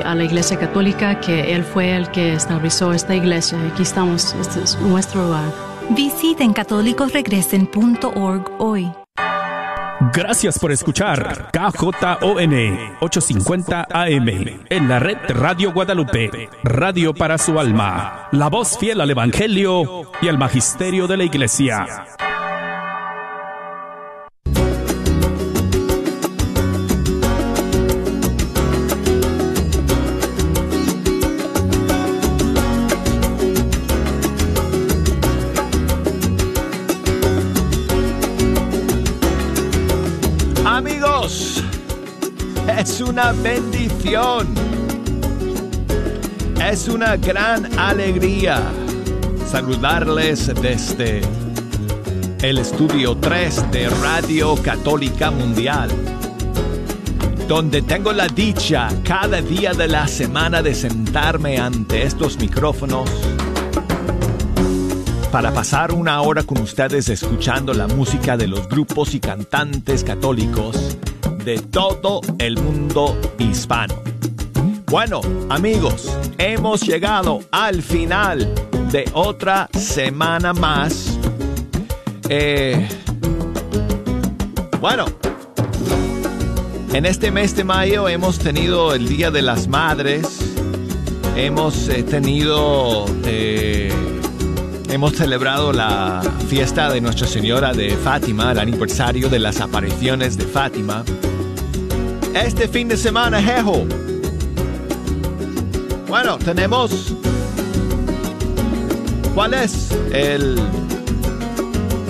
y a la Iglesia Católica que Él fue el que estableció esta iglesia. Aquí estamos, este es nuestro lugar. Visiten catolicosregresen.org hoy. Gracias por escuchar KJON 850 AM en la red Radio Guadalupe, radio para su alma, la voz fiel al Evangelio y al Magisterio de la Iglesia. Una bendición. Es una gran alegría saludarles desde el estudio 3 de Radio Católica Mundial, donde tengo la dicha cada día de la semana de sentarme ante estos micrófonos para pasar una hora con ustedes escuchando la música de los grupos y cantantes católicos de todo el mundo hispano. Bueno, amigos, hemos llegado al final de otra semana más. Eh, bueno, en este mes de mayo hemos tenido el Día de las Madres. Hemos eh, tenido... Eh, hemos celebrado la fiesta de Nuestra Señora de Fátima, el aniversario de las apariciones de Fátima este fin de semana, Jejo. Bueno, tenemos. ¿Cuál es el,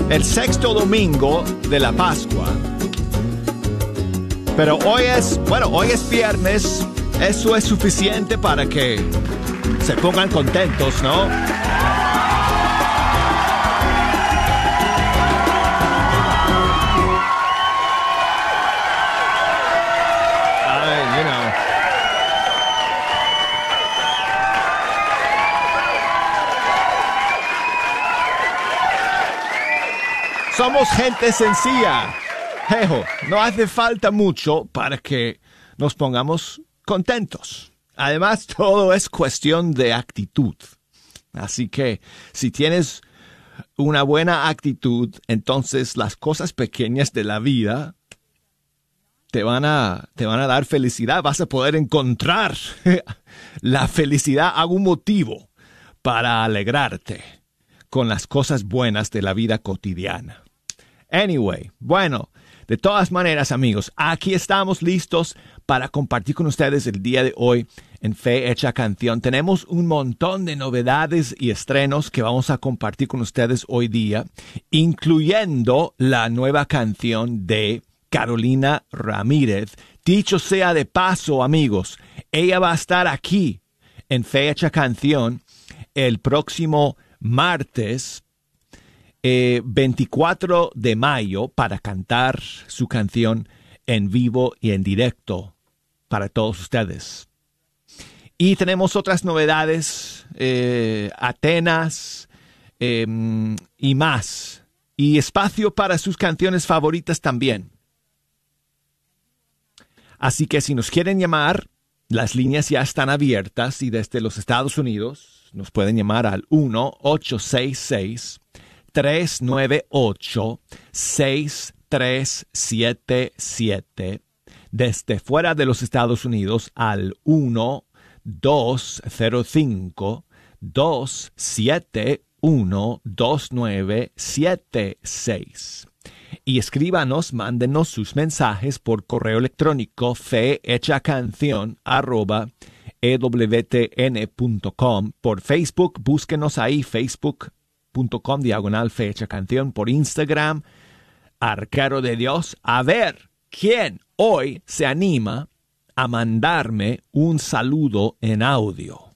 el sexto domingo de la Pascua? Pero hoy es, bueno, hoy es viernes. Eso es suficiente para que se pongan contentos, ¿no? Somos gente sencilla. No hace falta mucho para que nos pongamos contentos. Además, todo es cuestión de actitud. Así que si tienes una buena actitud, entonces las cosas pequeñas de la vida te van a, te van a dar felicidad. Vas a poder encontrar la felicidad, algún motivo para alegrarte con las cosas buenas de la vida cotidiana. Anyway, bueno, de todas maneras, amigos, aquí estamos listos para compartir con ustedes el día de hoy en Fe Hecha Canción. Tenemos un montón de novedades y estrenos que vamos a compartir con ustedes hoy día, incluyendo la nueva canción de Carolina Ramírez. Dicho sea de paso, amigos, ella va a estar aquí en Fe Hecha Canción el próximo martes 24 eh, de mayo para cantar su canción en vivo y en directo para todos ustedes. Y tenemos otras novedades, eh, Atenas em, y más. Y espacio para sus canciones favoritas también. Así que si nos quieren llamar, las líneas ya están abiertas y desde los Estados Unidos nos pueden llamar al 1 866 398-6377 desde fuera de los Estados Unidos al 1-205-271-2976. Y escríbanos, mándenos sus mensajes por correo electrónico canción arroba ewtn.com. Por Facebook, búsquenos ahí, Facebook com diagonal fecha canción por Instagram, Arquero de Dios, a ver quién hoy se anima a mandarme un saludo en audio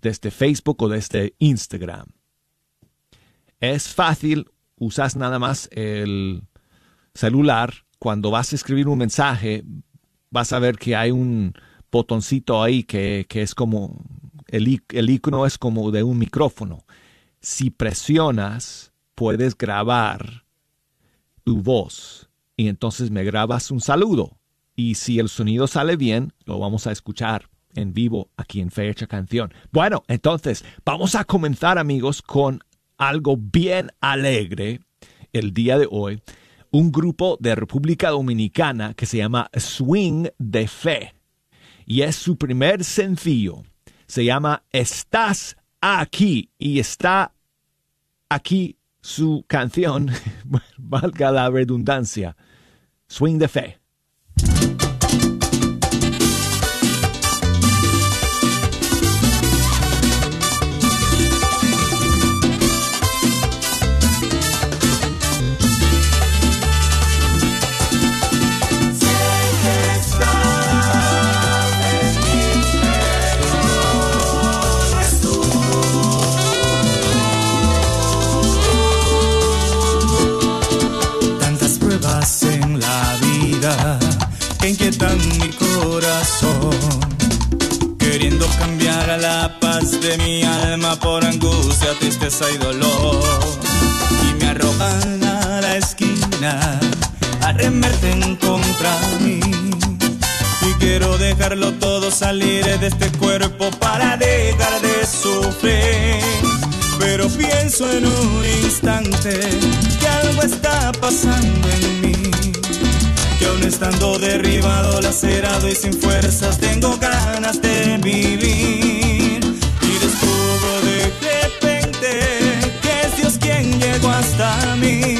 desde Facebook o desde Instagram. Es fácil, usas nada más el celular. Cuando vas a escribir un mensaje, vas a ver que hay un botoncito ahí que, es como, el, el icono es como de un micrófono si presionas, puedes grabar tu voz y entonces me grabas un saludo. Y si el sonido sale bien, lo vamos a escuchar en vivo aquí en Fecha Canción. Bueno, entonces vamos a comenzar amigos con algo bien alegre el día de hoy. Un grupo de República Dominicana que se llama Swing de Fe. Y es su primer sencillo. Se llama Estás aquí. Y está aquí su canción, valga la redundancia. Swing de Fe. Tristeza y dolor. Y me arrojan a la esquina, arremerten contra mí. Y quiero dejarlo todo salir de este cuerpo para dejar de sufrir. Pero pienso en un instante que algo está pasando en mí que aún estando derribado, lacerado y sin fuerzas, tengo ganas de vivir. Hasta mí,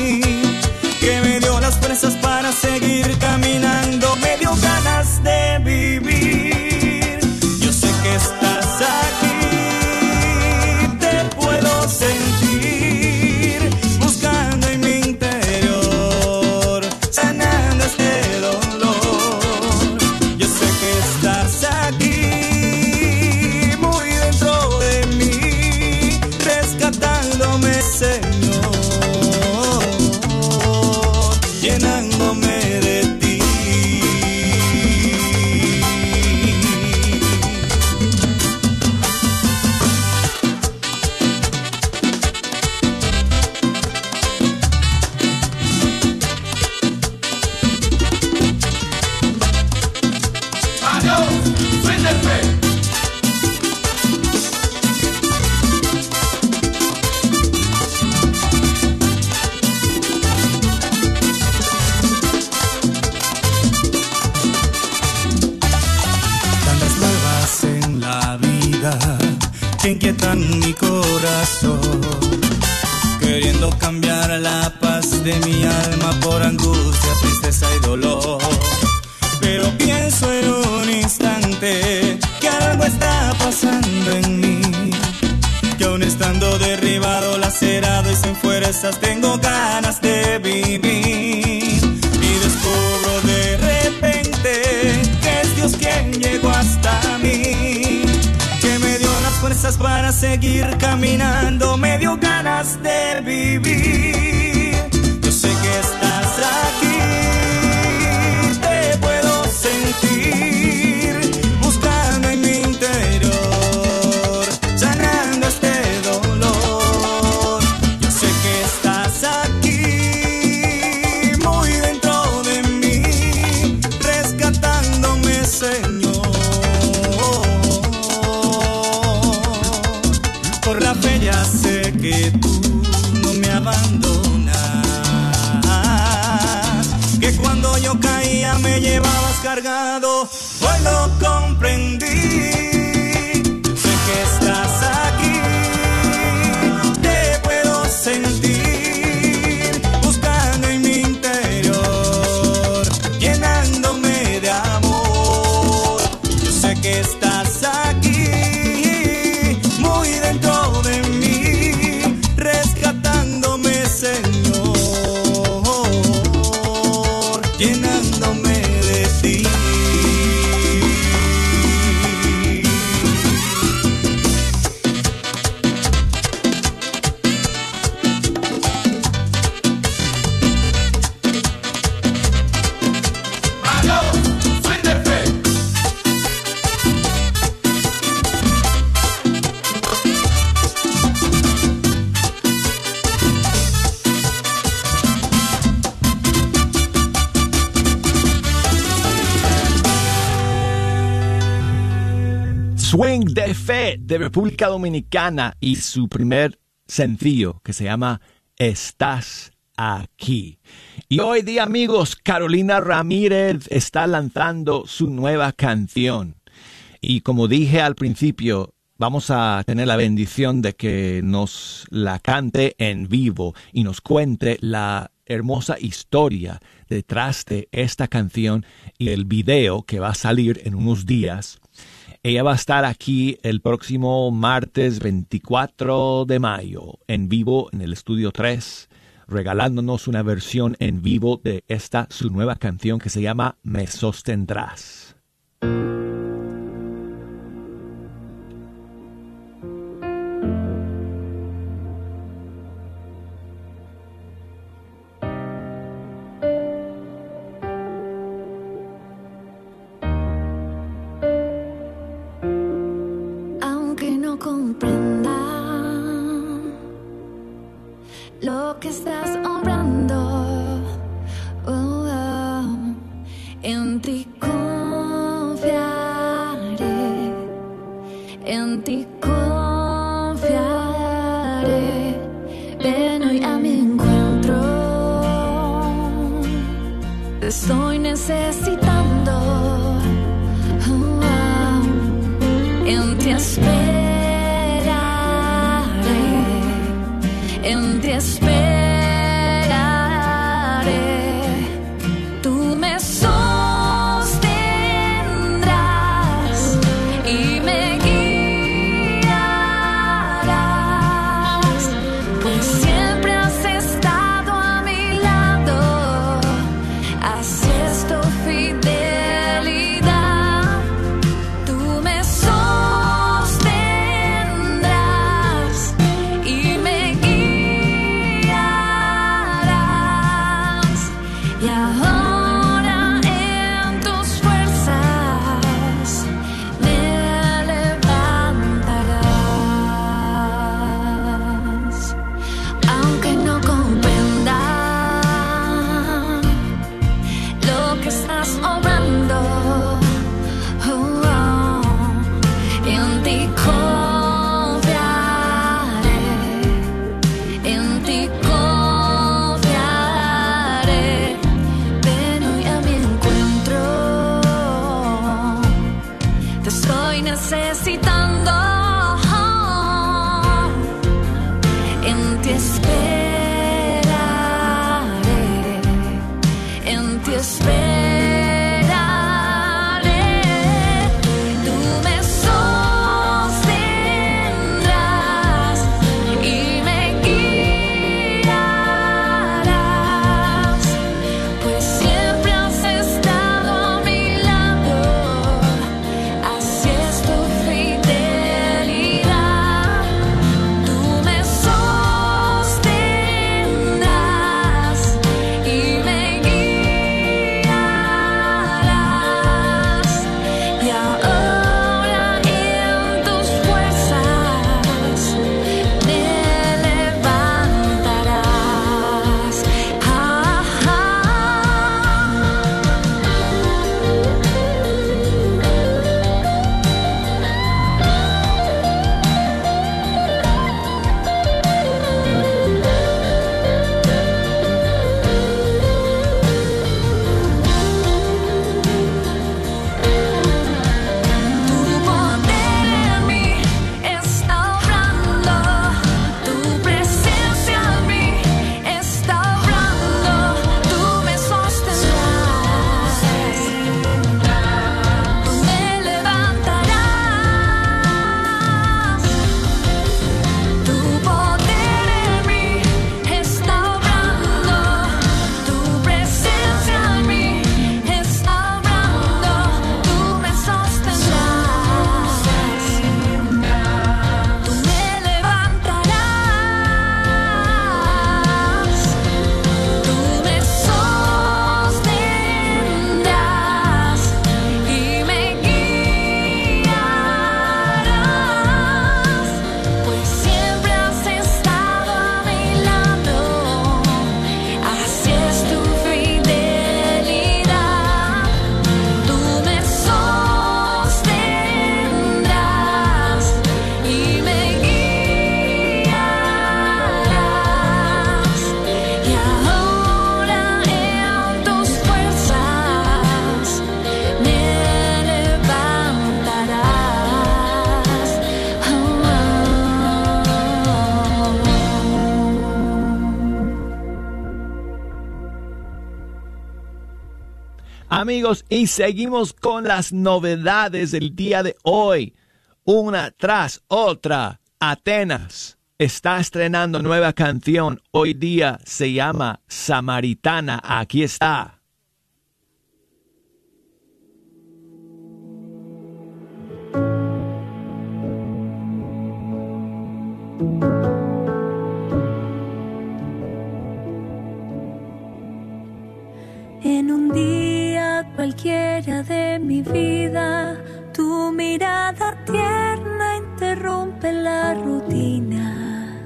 seguir caminando, Fe de República Dominicana y su primer sencillo que se llama Estás aquí. Y hoy día amigos, Carolina Ramírez está lanzando su nueva canción. Y como dije al principio, vamos a tener la bendición de que nos la cante en vivo y nos cuente la hermosa historia detrás de esta canción y el video que va a salir en unos días. Ella va a estar aquí el próximo martes 24 de mayo en vivo en el estudio 3 regalándonos una versión en vivo de esta su nueva canción que se llama Me sostendrás. lo que estás obrando oh, en ti confiaré en ti confiaré. Ven hoy a mi encuentro. Te estoy necesitando oh, en ti espero. despair. Amigos, y seguimos con las novedades del día de hoy. Una tras otra. Atenas está estrenando nueva canción. Hoy día se llama Samaritana. Aquí está. En un día cualquiera de mi vida, tu mirada tierna interrumpe la rutina.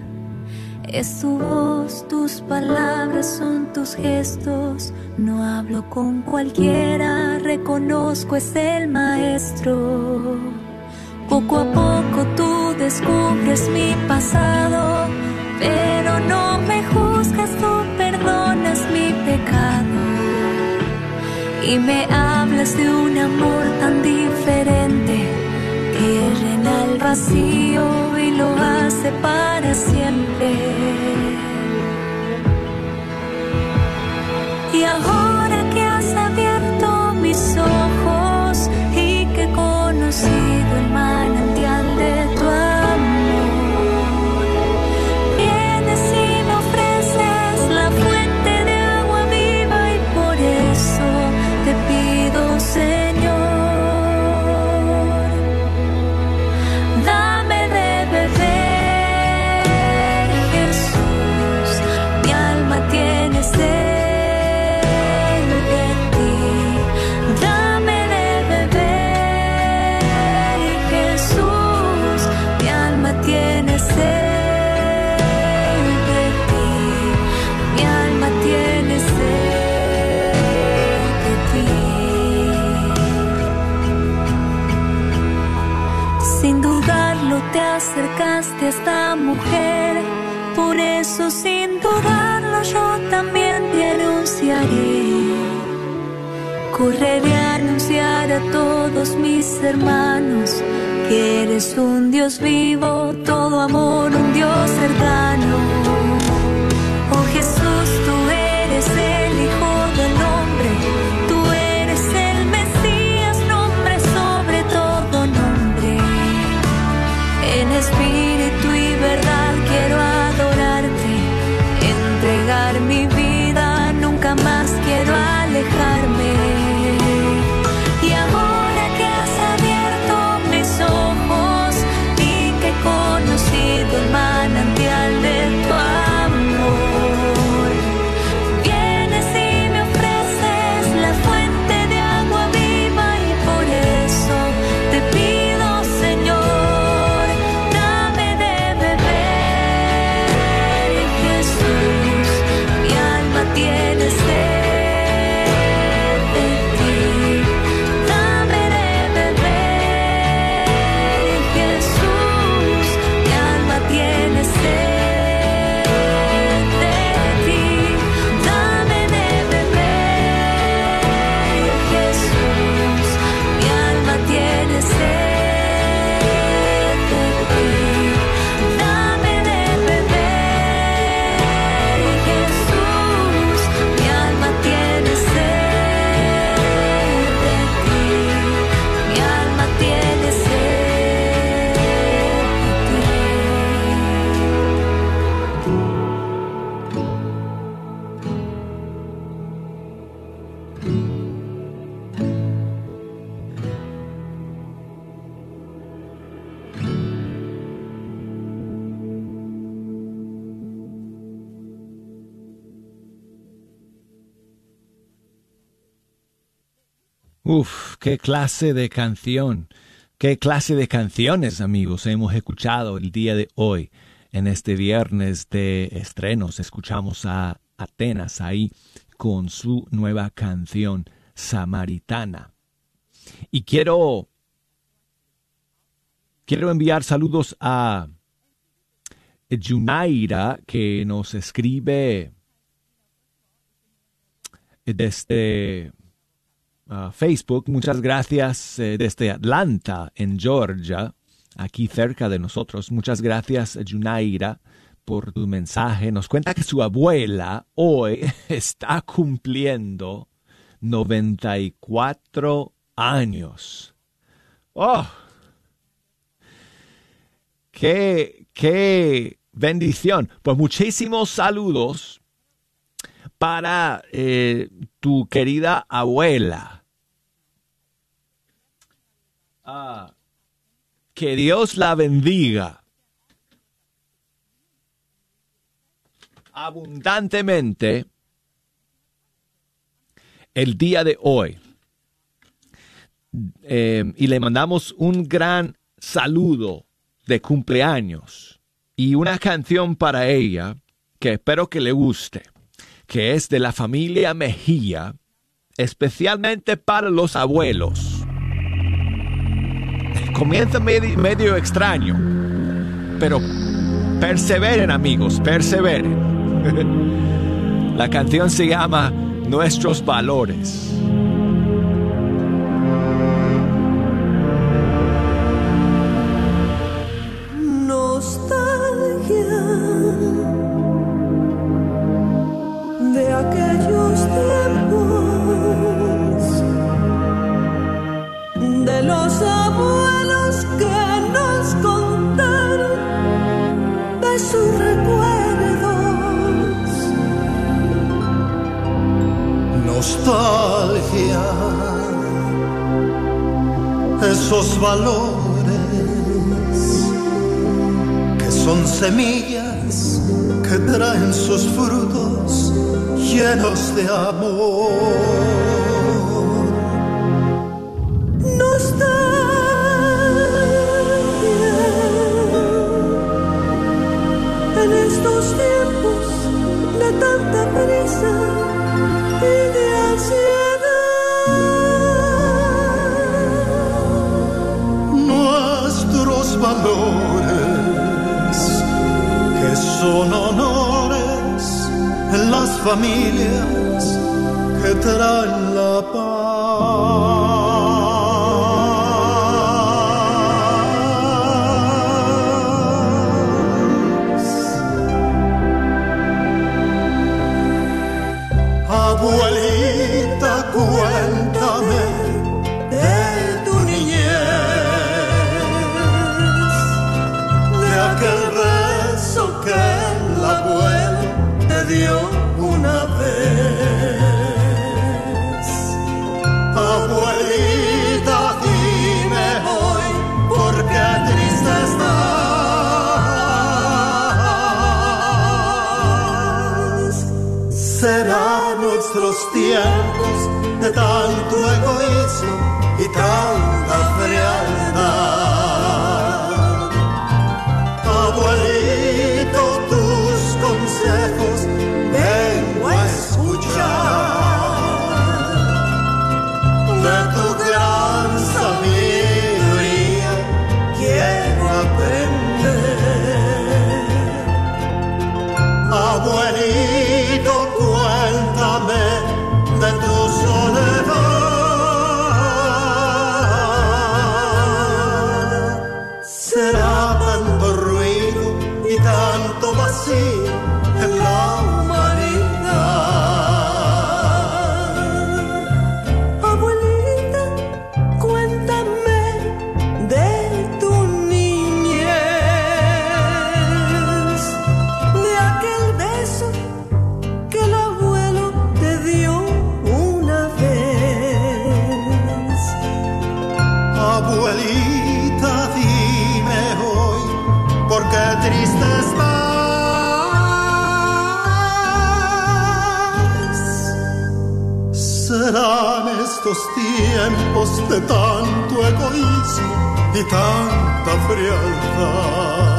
Es tu voz, tus palabras son tus gestos. No hablo con cualquiera, reconozco es el maestro. Poco a poco tú descubres mi pasado, pero no me juzgas, tú perdonas mi pecado y me hablas de un amor tan diferente que llena el vacío y lo hace para siempre. Y ahora que has abierto mis ojos qué clase de canción, qué clase de canciones, amigos, hemos escuchado el día de hoy. En este viernes de estrenos escuchamos a Atenas ahí con su nueva canción Samaritana. Y quiero quiero enviar saludos a Junaira que nos escribe desde uh, Facebook. Muchas gracias eh, desde Atlanta, en Georgia, aquí cerca de nosotros. Muchas gracias, Junaira, por tu mensaje. Nos cuenta que su abuela hoy está cumpliendo 94 años. ¡Oh! ¡Qué, qué bendición! Pues muchísimos saludos para eh, tu querida abuela. Ah, que Dios la bendiga abundantemente el día de hoy. Eh, y le mandamos un gran saludo de cumpleaños y una canción para ella que espero que le guste, que es de la familia Mejía, especialmente para los abuelos. Comienza medio, extraño, pero perseveren amigos, perseveren. La canción se llama Nuestros Valores. Esos valores que son semillas que traen sus frutos llenos de amor. Nostalgia en estos tiempos de tanta prisa que son honores en las familias que traen la paz. De tiempos de tanto egoísmo y tanta frialdad.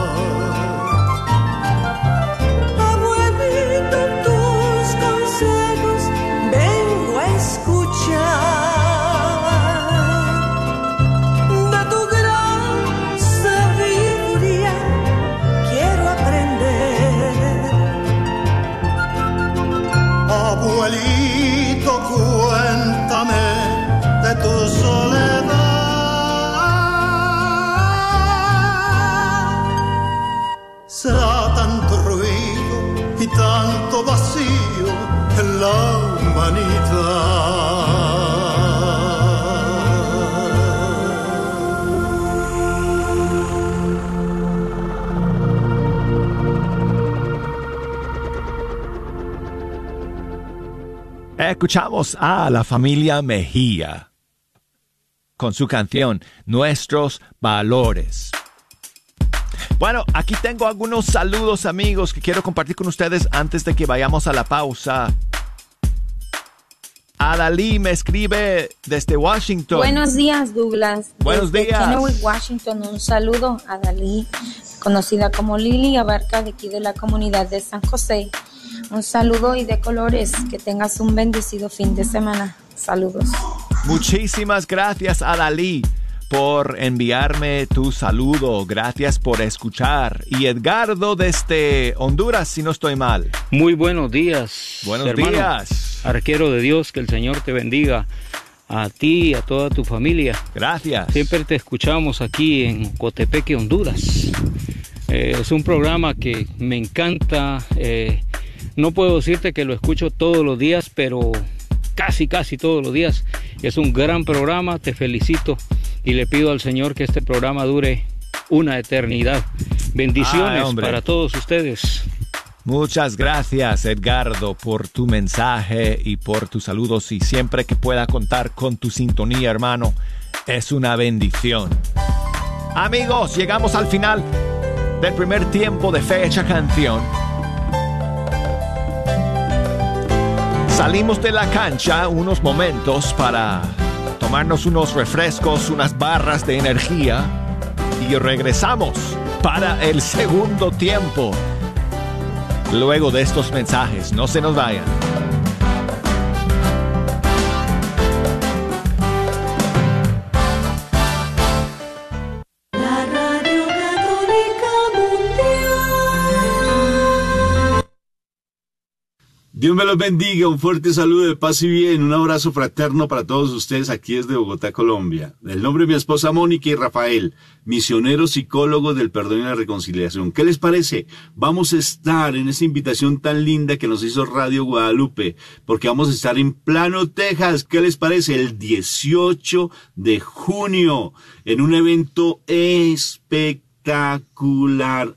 Ya escuchamos a la familia Mejía con su canción Nuestros Valores. Bueno, aquí tengo algunos saludos amigos que quiero compartir con ustedes antes de que vayamos a la pausa. Adalí me escribe desde Washington. Buenos días, Douglas. Buenos Desde días. Kennewick, Washington. Un saludo a Dalí, conocida como Lili Abarca, de aquí de la comunidad de San José. Un saludo y de colores. Que tengas un bendecido fin de semana. Saludos. Muchísimas gracias Adalí por enviarme tu saludo. Gracias por escuchar. Y Edgardo desde Honduras, si no estoy mal. Muy buenos días. Buenos hermano. días. Arquero de Dios, que el Señor te bendiga. A ti y a toda tu familia. Gracias. Siempre te escuchamos aquí en Cotepeque, Honduras. Eh, es un programa que me encanta. eh, no puedo decirte que lo escucho todos los días, pero casi, casi todos los días. Es un gran programa, te felicito y le pido al Señor que este programa dure una eternidad. Bendiciones Ay, hombre. para todos ustedes. Muchas gracias Edgardo por tu mensaje y por tus saludos y siempre que pueda contar con tu sintonía hermano es una bendición. Amigos, llegamos al final del primer tiempo de Fecha Canción. Salimos de la cancha unos momentos para tomarnos unos refrescos, unas barras de energía y regresamos para el segundo tiempo. Luego de estos mensajes, no se nos vayan. Dios me los bendiga, un fuerte saludo de paz y bien, un abrazo fraterno para todos ustedes aquí desde Bogotá, Colombia. El nombre de mi esposa Mónica y Rafael, misioneros psicólogos del perdón y la reconciliación. ¿Qué les parece? Vamos a estar en esa invitación tan linda que nos hizo Radio Guadalupe, porque vamos a estar en Plano, Texas. ¿Qué les parece? El 18 de junio, en un evento espectacular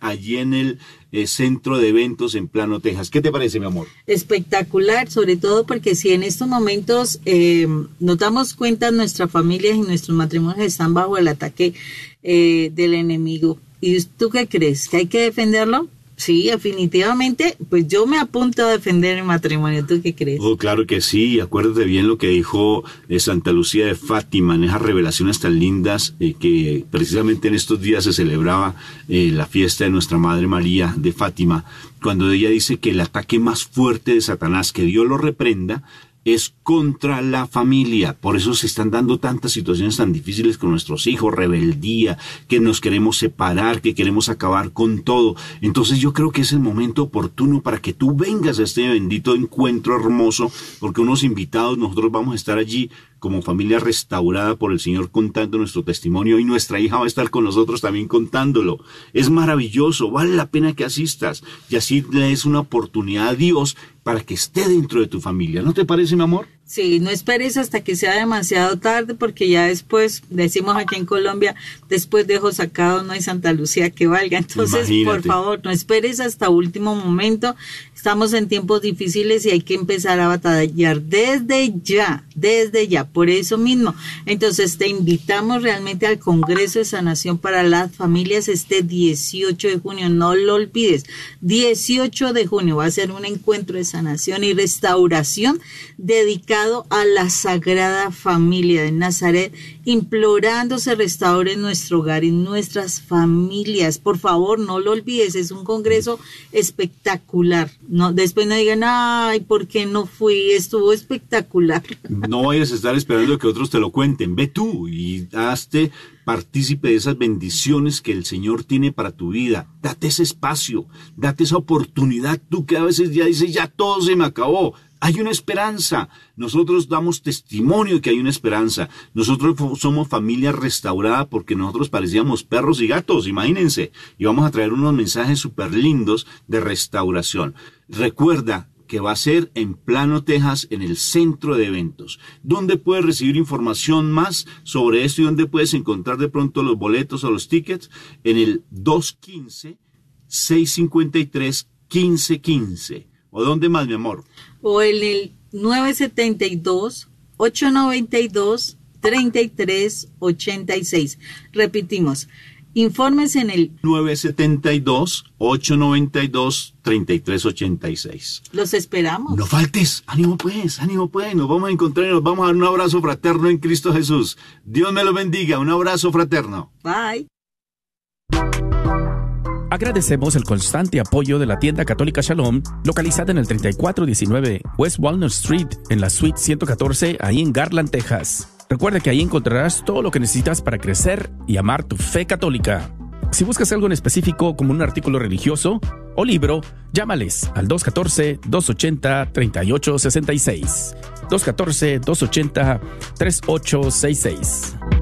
allí en el eh, centro de eventos en Plano, Texas. ¿Qué te parece, mi amor? espectacular, sobre todo porque si en estos momentos eh, nos damos cuenta nuestras familias y nuestros matrimonios están bajo el ataque eh, del enemigo. ¿Y tú qué crees? ¿Que hay que defenderlo? Sí, definitivamente, pues yo me apunto a defender el matrimonio. ¿Tú qué crees? Oh, claro que sí. Acuérdate bien lo que dijo eh, Santa Lucía de Fátima en esas revelaciones tan lindas eh, que precisamente en estos días se celebraba eh, la fiesta de nuestra Madre María de Fátima, cuando ella dice que el ataque más fuerte de Satanás, que Dios lo reprenda, es contra la familia. Por eso se están dando tantas situaciones tan difíciles con nuestros hijos, rebeldía, que nos queremos separar, que queremos acabar con todo. Entonces yo creo que es el momento oportuno para que tú vengas a este bendito encuentro hermoso, porque unos invitados, nosotros vamos a estar allí como familia restaurada por el Señor contando nuestro testimonio y nuestra hija va a estar con nosotros también contándolo. Es maravilloso, vale la pena que asistas y así le des una oportunidad a Dios para que esté dentro de tu familia. ¿No te parece, mi amor? Sí, no esperes hasta que sea demasiado tarde porque ya después, decimos aquí en Colombia, después dejo sacado no hay Santa Lucía que valga. Entonces, por favor, no esperes hasta último momento. Estamos en tiempos difíciles y hay que empezar a batallar desde ya, desde ya, por eso mismo. Entonces, te invitamos realmente al Congreso de Sanación para las Familias este 18 de junio, no lo olvides. 18 de junio va a ser un encuentro de sanación y restauración dedicado a la Sagrada Familia de Nazaret, implorando se restaure nuestro hogar y nuestras familias. Por favor, no lo olvides, es un congreso espectacular. No, después no digan, ay, ¿por qué no fui? Estuvo espectacular. No vayas a estar esperando que otros te lo cuenten. Ve tú y hazte partícipe de esas bendiciones que el Señor tiene para tu vida. Date ese espacio, date esa oportunidad. Tú que a veces ya dices, ya todo se me acabó. Hay una esperanza. Nosotros damos testimonio que hay una esperanza. Nosotros somos familia restaurada porque nosotros parecíamos perros y gatos, imagínense. Y vamos a traer unos mensajes súper lindos de restauración. Recuerda, que va a ser en Plano, Texas, en el centro de eventos. ¿Dónde puedes recibir información más sobre esto y dónde puedes encontrar de pronto los boletos o los tickets? En el 215-653-1515. ¿O dónde más, mi amor? O en el 972 892 3386. Repetimos, informes en el 972-892-3386. Los esperamos. No faltes, ánimo pues, ánimo pues, nos vamos a encontrar y nos vamos a dar un abrazo fraterno en Cristo Jesús. Dios me lo bendiga, un abrazo fraterno. Bye. Agradecemos el constante apoyo de la tienda católica Shalom, localizada en el 3419 West Walnut Street, en la suite 114, ahí en Garland, Texas. Recuerda que ahí encontrarás todo lo que necesitas para crecer y amar tu fe católica. Si buscas algo en específico como un artículo religioso o libro, llámales al 214-280-3866. 214-280-3866.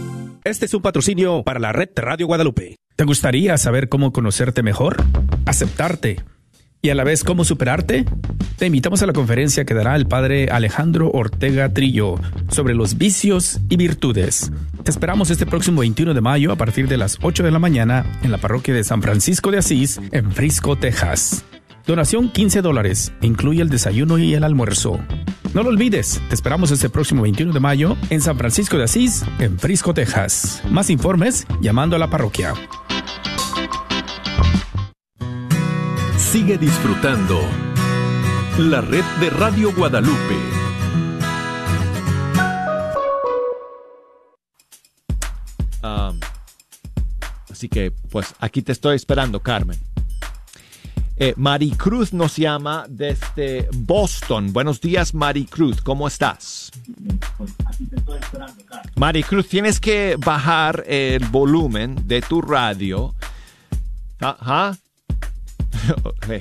Este es un patrocinio para la red Radio Guadalupe. ¿Te gustaría saber cómo conocerte mejor? ¿Aceptarte? ¿Y a la vez cómo superarte? Te invitamos a la conferencia que dará el padre Alejandro Ortega Trillo sobre los vicios y virtudes. Te esperamos este próximo 21 de mayo a partir de las 8 de la mañana en la parroquia de San Francisco de Asís, en Frisco, Texas. Donación 15 dólares. Incluye el desayuno y el almuerzo. No lo olvides, te esperamos este próximo 21 de mayo en San Francisco de Asís, en Frisco, Texas. Más informes llamando a la parroquia. Sigue disfrutando la red de Radio Guadalupe. Um, así que, pues aquí te estoy esperando, Carmen. Eh, Maricruz nos llama desde Boston. Buenos días, Maricruz. ¿Cómo estás? Maricruz, tienes que bajar el volumen de tu radio. Ajá.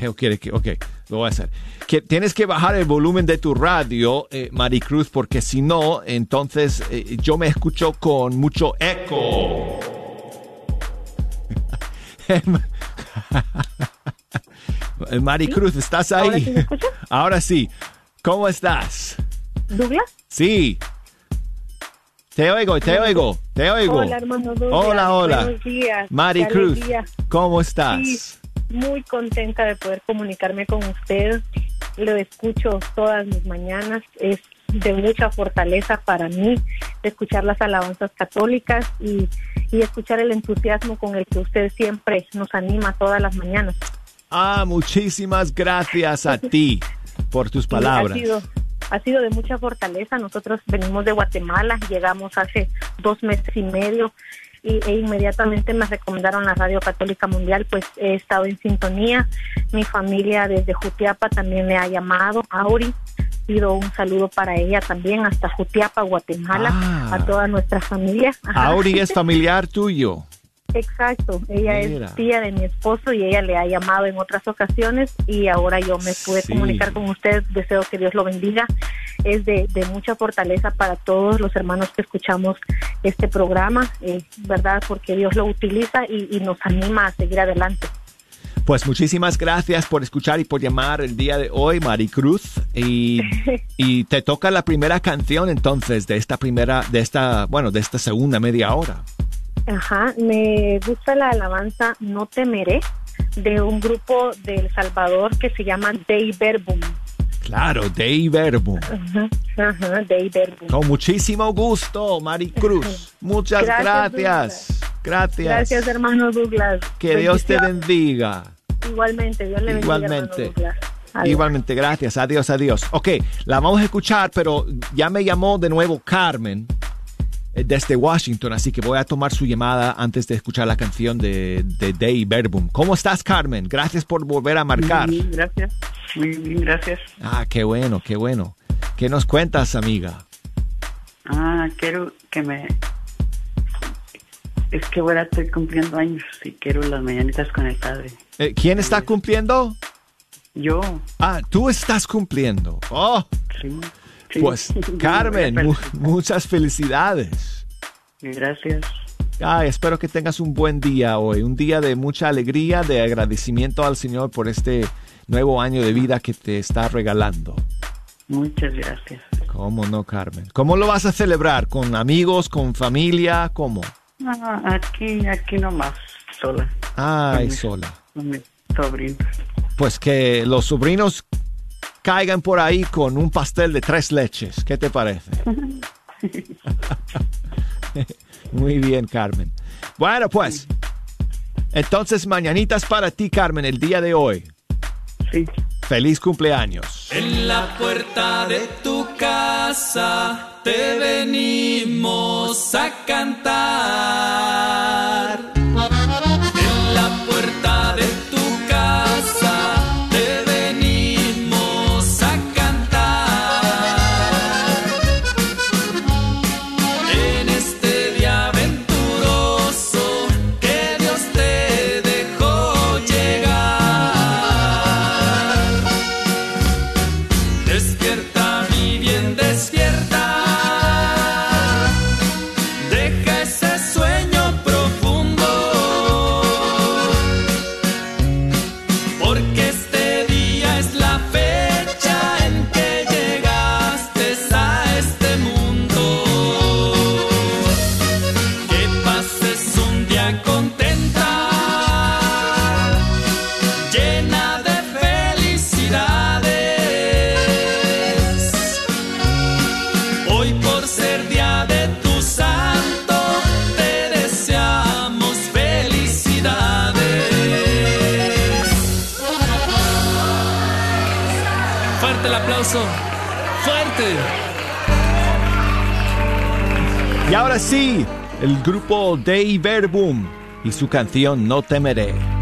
ok, lo voy a hacer. Que tienes que bajar el volumen de tu radio, eh, Maricruz, porque si no, entonces eh, yo me escucho con mucho eco. Maricruz, ¿estás ahí? ¿Ahora sí, me escuchas? Ahora sí. ¿Cómo estás? ¿Douglas? Sí. Te oigo, te oigo, te oigo. Hola, hermano Douglas. Hola, hola. Buenos días. Maricruz. ¿cómo estás? Sí, muy contenta de poder comunicarme con usted. Lo escucho todas mis mañanas. Es de mucha fortaleza para mí escuchar las alabanzas católicas y, y escuchar el entusiasmo con el que usted siempre nos anima todas las mañanas. Ah, muchísimas gracias a ti por tus palabras. Ha sido, ha sido de mucha fortaleza. Nosotros venimos de Guatemala, llegamos hace dos meses y medio y, e inmediatamente me recomendaron la Radio Católica Mundial, pues he estado en sintonía. Mi familia desde Jutiapa también me ha llamado, Auri. Pido un saludo para ella también hasta Jutiapa, Guatemala, Ah. a toda nuestra familia. Auri es familiar tuyo. Exacto, ella Mira. es tía de mi esposo y ella le ha llamado en otras ocasiones y ahora yo me pude Sí. comunicar con usted. Deseo que Dios lo bendiga. Es de, de mucha fortaleza para todos los hermanos que escuchamos este programa, eh, ¿verdad? Porque Dios lo utiliza y, y nos anima a seguir adelante. Pues muchísimas gracias por escuchar y por llamar el día de hoy, Maricruz. Y, y te toca la primera canción entonces de esta primera, de esta, bueno, de esta segunda media hora. Ajá, me gusta la alabanza No temeré de un grupo de El Salvador que se llama Dei Verbum. Claro, Dei Verbo. Ajá, ajá, Dei Verbum. Con muchísimo gusto, Maricruz. Muchas Gracias, gracias. Gracias. Gracias, hermano Douglas. Que Dios te bendiga. Igualmente, Dios le bendiga. Igualmente. hermano Douglas. Adiós. Igualmente, gracias. Adiós, adiós. Ok, la vamos a escuchar, pero ya me llamó de nuevo Carmen desde Washington, así que voy a tomar su llamada antes de escuchar la canción de, de Day Verbum. ¿Cómo estás, Carmen? Gracias por volver a marcar. Muy bien, gracias. Muy bien, gracias. Ah, qué bueno, qué bueno. ¿Qué nos cuentas, amiga? Ah, quiero que me... Es que ahora estoy cumpliendo años y quiero las mañanitas con el padre. Eh, ¿Quién está cumpliendo? Yo. Ah, tú estás cumpliendo. Oh, Sí. Sí. pues Carmen, mu- muchas felicidades. Gracias. Ay, espero que tengas un buen día hoy, un día de mucha alegría, de agradecimiento al Señor por este nuevo año de vida que te está regalando. Muchas gracias. ¿Cómo no, Carmen? ¿Cómo lo vas a celebrar? ¿Con amigos, con familia? ¿Cómo? Ah, aquí, aquí nomás, sola. Ay, Con sola. Con mis sobrinos. Pues que los sobrinos caigan por ahí con un pastel de tres leches. ¿Qué te parece? Muy bien, Carmen. Bueno, pues. Entonces, mañanitas para ti, Carmen, el día de hoy. Sí. Feliz cumpleaños. En la puerta de tu casa te venimos a cantar. Verbum y su canción No temeré.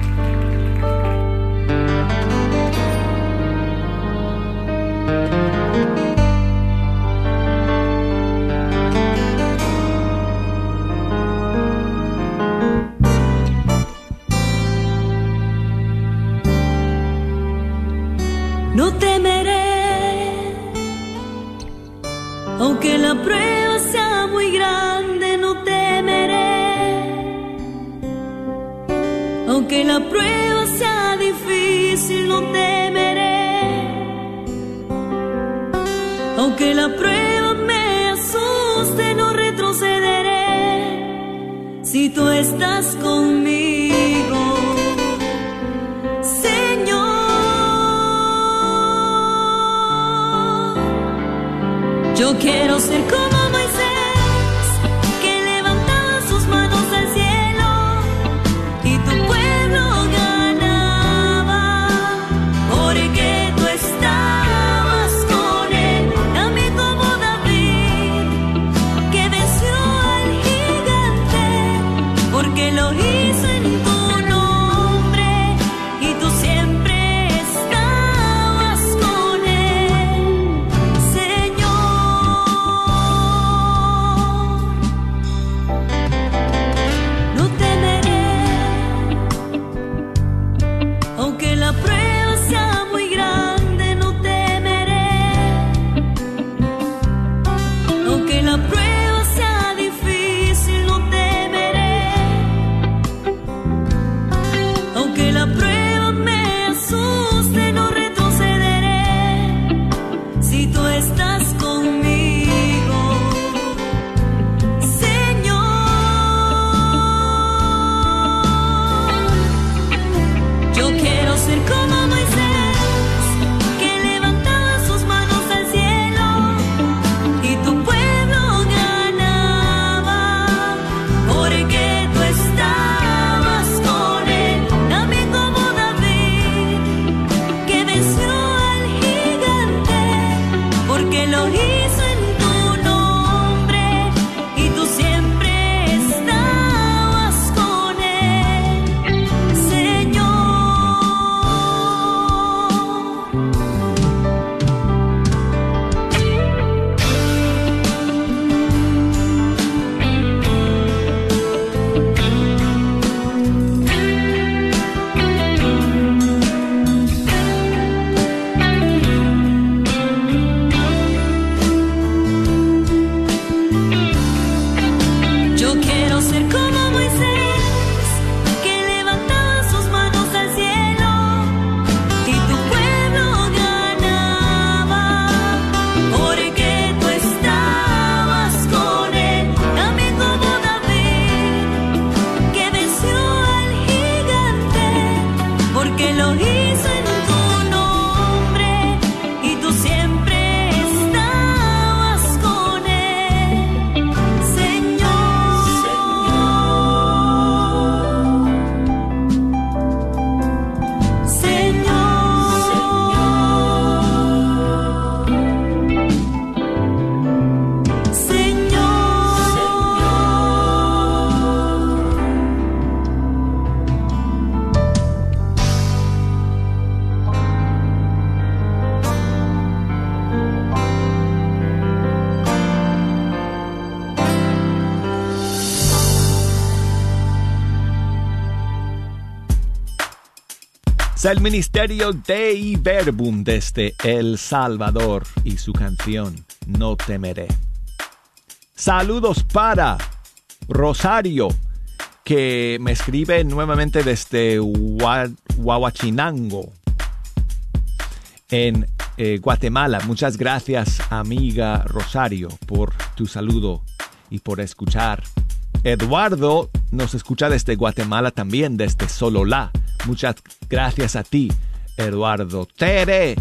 El Ministerio Dei Verbum desde El Salvador y su canción No temeré. Saludos para Rosario, que me escribe nuevamente desde Huachinango, en eh, Guatemala. Muchas gracias, amiga Rosario, por tu saludo y por escuchar. Eduardo nos escucha desde Guatemala también, desde Sololá. Muchas gracias a ti, Eduardo. Tere,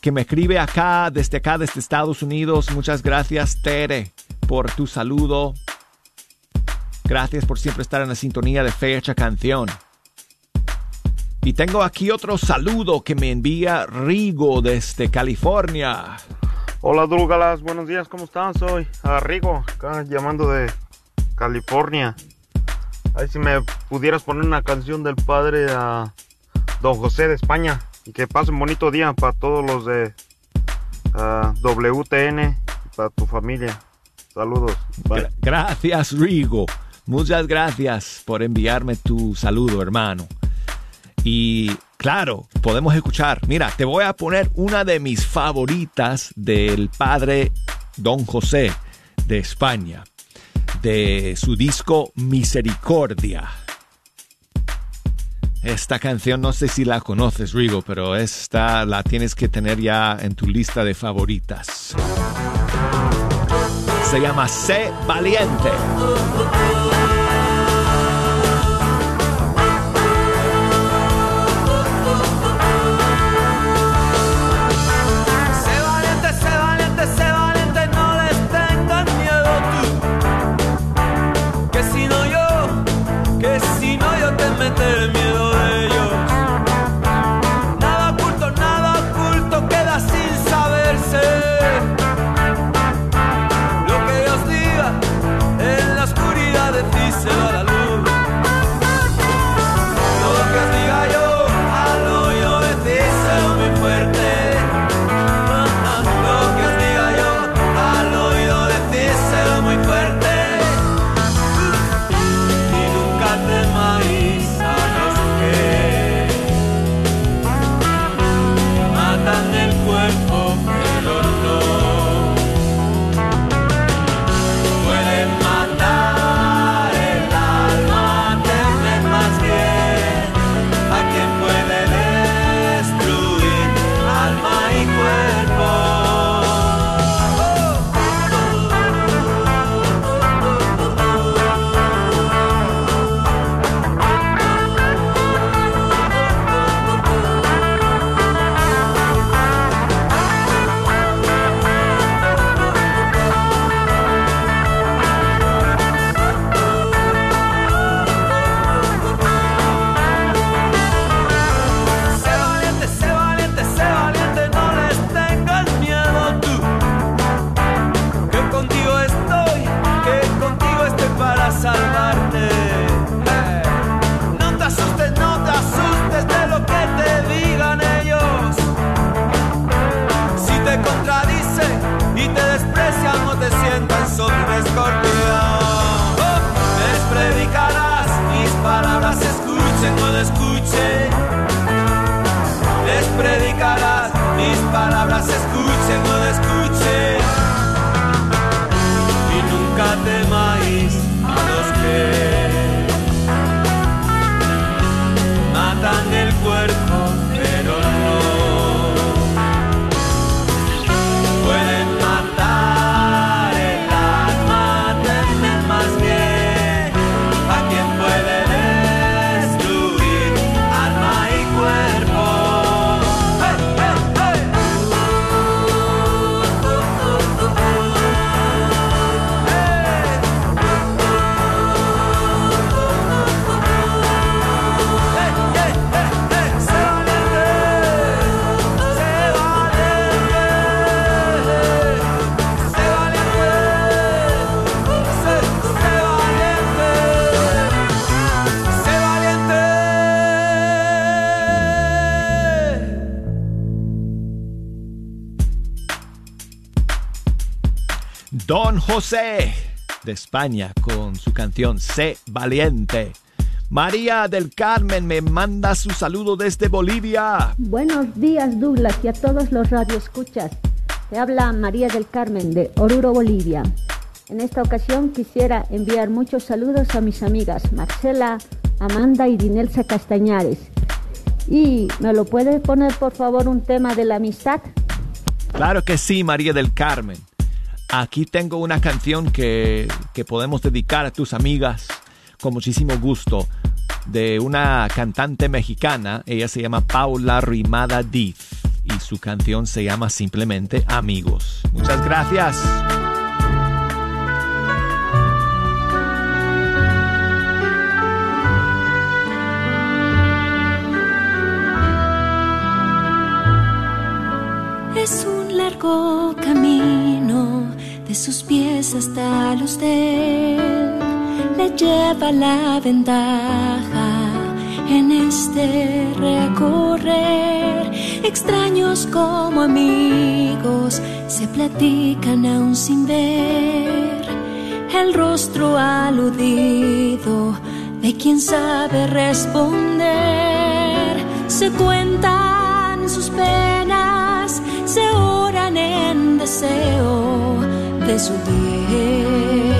que me escribe acá, desde acá, desde Estados Unidos. Muchas gracias, Tere, por tu saludo. Gracias por siempre estar en la sintonía de Fecha Canción. Y tengo aquí otro saludo que me envía Rigo desde California. Hola Drúgalas, buenos días, ¿cómo están? Soy a Rigo, acá llamando de California. Ahí si me pudieras poner una canción del padre a Don José de España. Y que pase un bonito día para todos los de WTN y para tu familia. Saludos. Gracias, Rigo. Muchas gracias por enviarme tu saludo, hermano. Y claro, podemos escuchar. Mira, te voy a poner una de mis favoritas del padre Don José de España, de su disco Misericordia. Esta canción no sé si la conoces, Rigo, pero esta la tienes que tener ya en tu lista de favoritas. Se llama Sé Valiente. José de España con su canción Sé Valiente. María del Carmen me manda su saludo desde Bolivia. Buenos días, Douglas, y a todos los radioescuchas. Te habla María del Carmen de Oruro, Bolivia. En esta ocasión quisiera enviar muchos saludos a mis amigas Marcela, Amanda y Dinelsa Castañares. Y me lo puede poner por favor un tema de la amistad. Claro que sí, María del Carmen. Aquí tengo una canción que, que podemos dedicar a tus amigas con muchísimo gusto de una cantante mexicana. Ella se llama Paula Rimada Diz y su canción se llama simplemente Amigos. Muchas gracias. Es un largo camino de sus pies hasta los de él. Le lleva la ventaja en este recorrer. Extraños como amigos se platican aún sin ver. El rostro aludido de quien sabe responder. Se cuentan sus penas, se oran en deseo de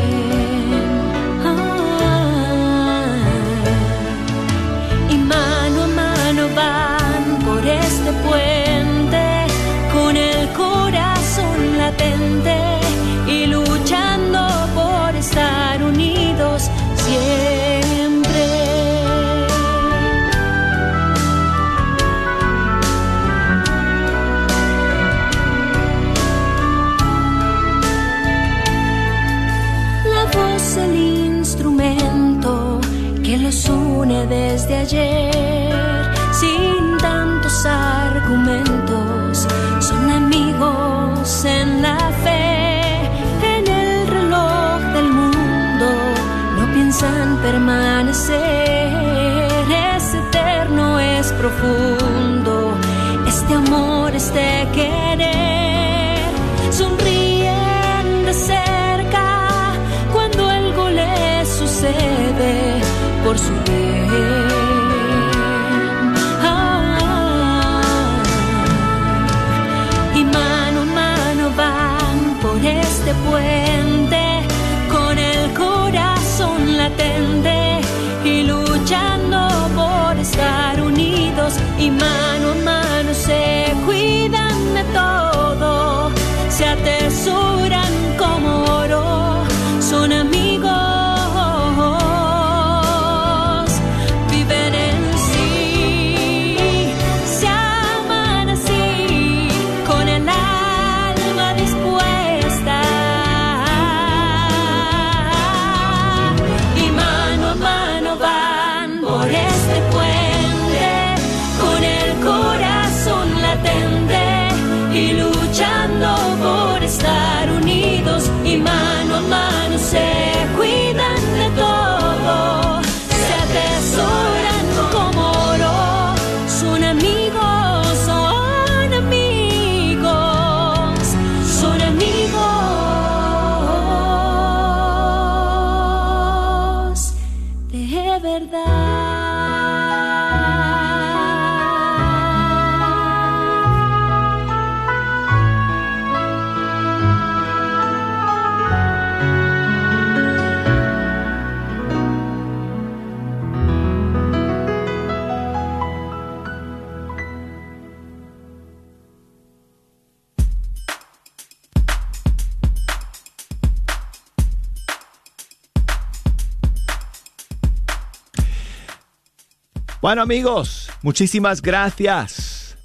Bueno amigos, muchísimas gracias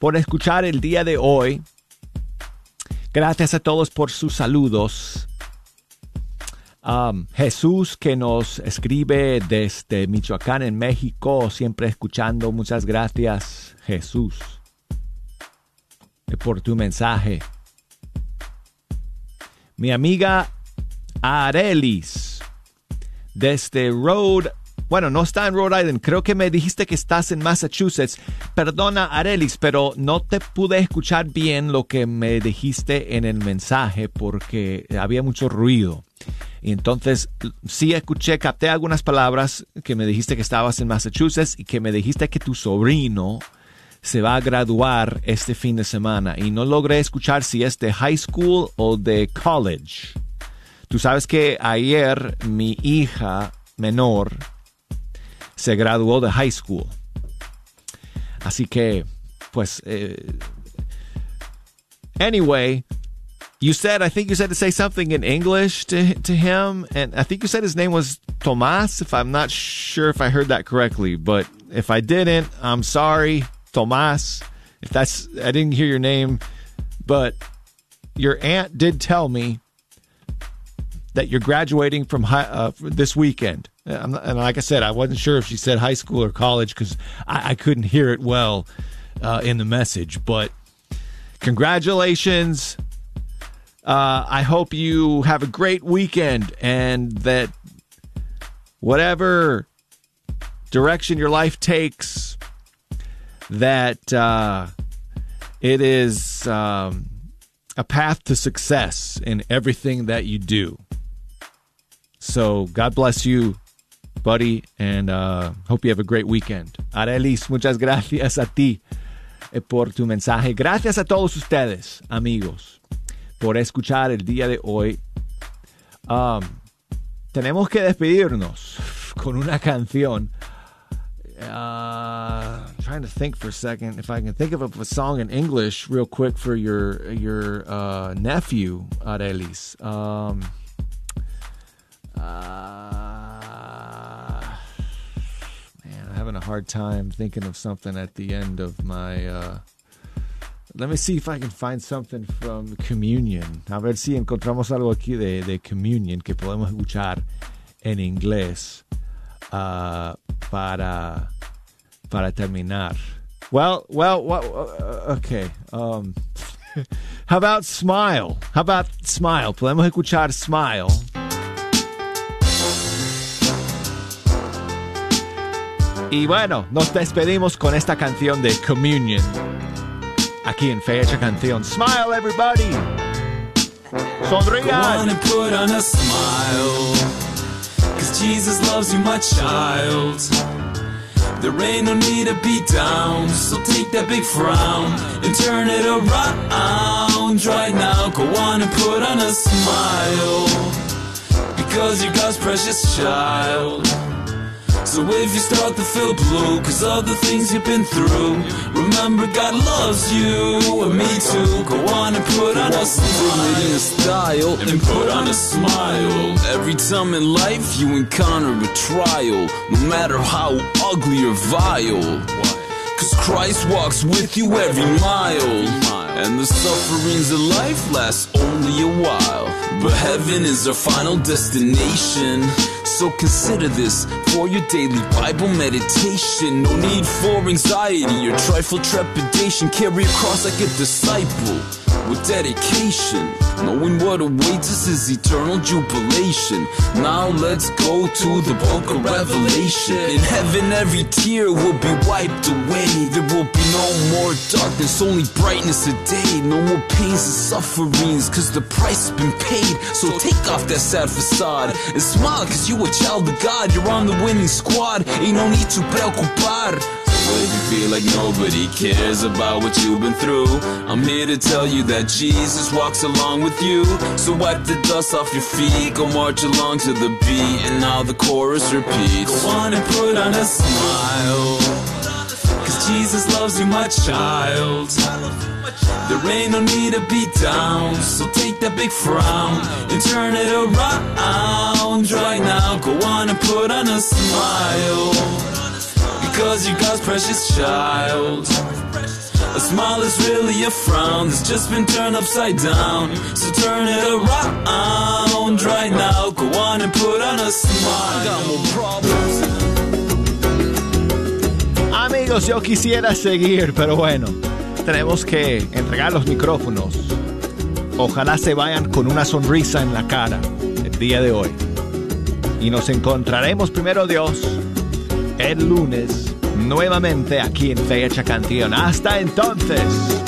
por escuchar el día de hoy. Gracias a todos por sus saludos. Jesús que nos escribe desde Michoacán en México, siempre escuchando. Muchas gracias Jesús por tu mensaje. Mi amiga Arelis desde Rhode bueno, no está en Rhode Island. Creo que me dijiste que estás en Massachusetts. Perdona, Arelis, pero no te pude escuchar bien lo que me dijiste en el mensaje porque había mucho ruido. Y entonces sí escuché, capté algunas palabras que me dijiste que estabas en Massachusetts y que me dijiste que tu sobrino se va a graduar este fin de semana y no logré escuchar si es de high school o de college. Tú sabes que ayer mi hija menor se graduó de high school. Así que, pues, eh, anyway, you said, I think you said to say something in English to, to him, and I think you said his name was Tomas, if I'm not sure if I heard that correctly, but if I didn't, I'm sorry, Tomas. If that's, I didn't hear your name, but your aunt did tell me that you're graduating from high, uh, this weekend. and like I said, I wasn't sure if she said high school or college because I, I, couldn't hear it well uh, in the message. But congratulations. Uh, I hope you have a great weekend and that whatever direction your life takes, that uh, it is um, a path to success in everything that you do. So God bless you, buddy, and uh, hope you have a great weekend. Arelis, muchas gracias a ti eh, por tu mensaje. Gracias a todos ustedes, amigos, por escuchar el día de hoy. Um, tenemos que despedirnos con una canción. Uh, trying to think for a second if I can think of a, a song in English real quick for your your uh, nephew, Arelis. Um, uh, man, I'm having a hard time thinking of something at the end of my. Uh, let me see if I can find something from Communion. A ver si encontramos algo aquí de, de Communion que podemos escuchar en inglés uh, para para terminar. Well, well, well uh, okay. Um, how about Smile? How about Smile? Podemos escuchar Smile. Y bueno, nos despedimos con esta canción de Communion. Aquí en Fecha Canción. Smile, everybody. Sonrían. put on a smile. Cause Jesus loves you, my child. There ain't no need to be down. So take that big frown and turn it around right now. Go on and put on a smile. Because you're God's precious child. So if you start to feel blue, cause of the things you've been through, remember God loves you and me too. Go on and put on a smile. in a style and put on a smile. Every time in life you encounter a trial, no matter how ugly or vile. Cause Christ walks with you every mile. And the sufferings of life last only a while. But heaven is our final destination. So consider this for your daily Bible meditation. No need for anxiety or trifle trepidation. Carry a cross like a disciple with dedication. Knowing what awaits us is eternal jubilation. Now let's go to the book of Revelation. In heaven, every tear will be wiped away. There will be no more darkness, only brightness of day. No more pains and sufferings, cause the price has been paid. So take off that sad facade and smile, cause you a child of God. You're on the winning squad, ain't no need to preocupar. If you feel like nobody cares about what you've been through, I'm here to tell you that Jesus walks along with you. So wipe the dust off your feet, go march along to the beat, and now the chorus repeats. Go on and put on a smile. Jesus loves you, my child. There ain't no need to be down. So take that big frown and turn it around right now. Go on and put on a smile. Because you're God's precious child. A smile is really a frown that's just been turned upside down. So turn it around right now. Go on and put on a smile. Got more problems. Amigos, yo quisiera seguir, pero bueno, tenemos que entregar los micrófonos. Ojalá se vayan con una sonrisa en la cara el día de hoy. Y nos encontraremos primero Dios el lunes nuevamente aquí en Fecha Canción. Hasta entonces.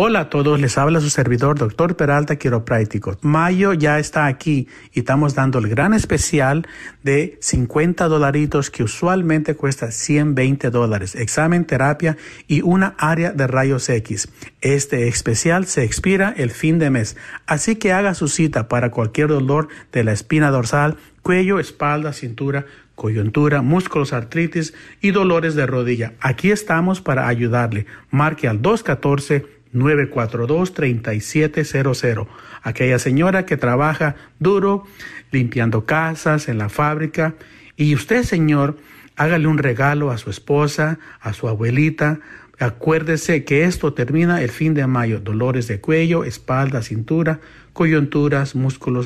Hola a todos, les habla su servidor, doctor Peralta Quiropráctico. Mayo ya está aquí y estamos dando el gran especial de 50 dolaritos que usualmente cuesta 120 dólares. Examen, terapia y una área de rayos X. Este especial se expira el fin de mes, así que haga su cita para cualquier dolor de la espina dorsal, cuello, espalda, cintura, coyuntura, músculos, artritis y dolores de rodilla. Aquí estamos para ayudarle. Marque al 214 942-3700. Aquella señora que trabaja duro limpiando casas en la fábrica. Y usted, señor, hágale un regalo a su esposa, a su abuelita. Acuérdese que esto termina el fin de mayo. Dolores de cuello, espalda, cintura, coyunturas, músculos,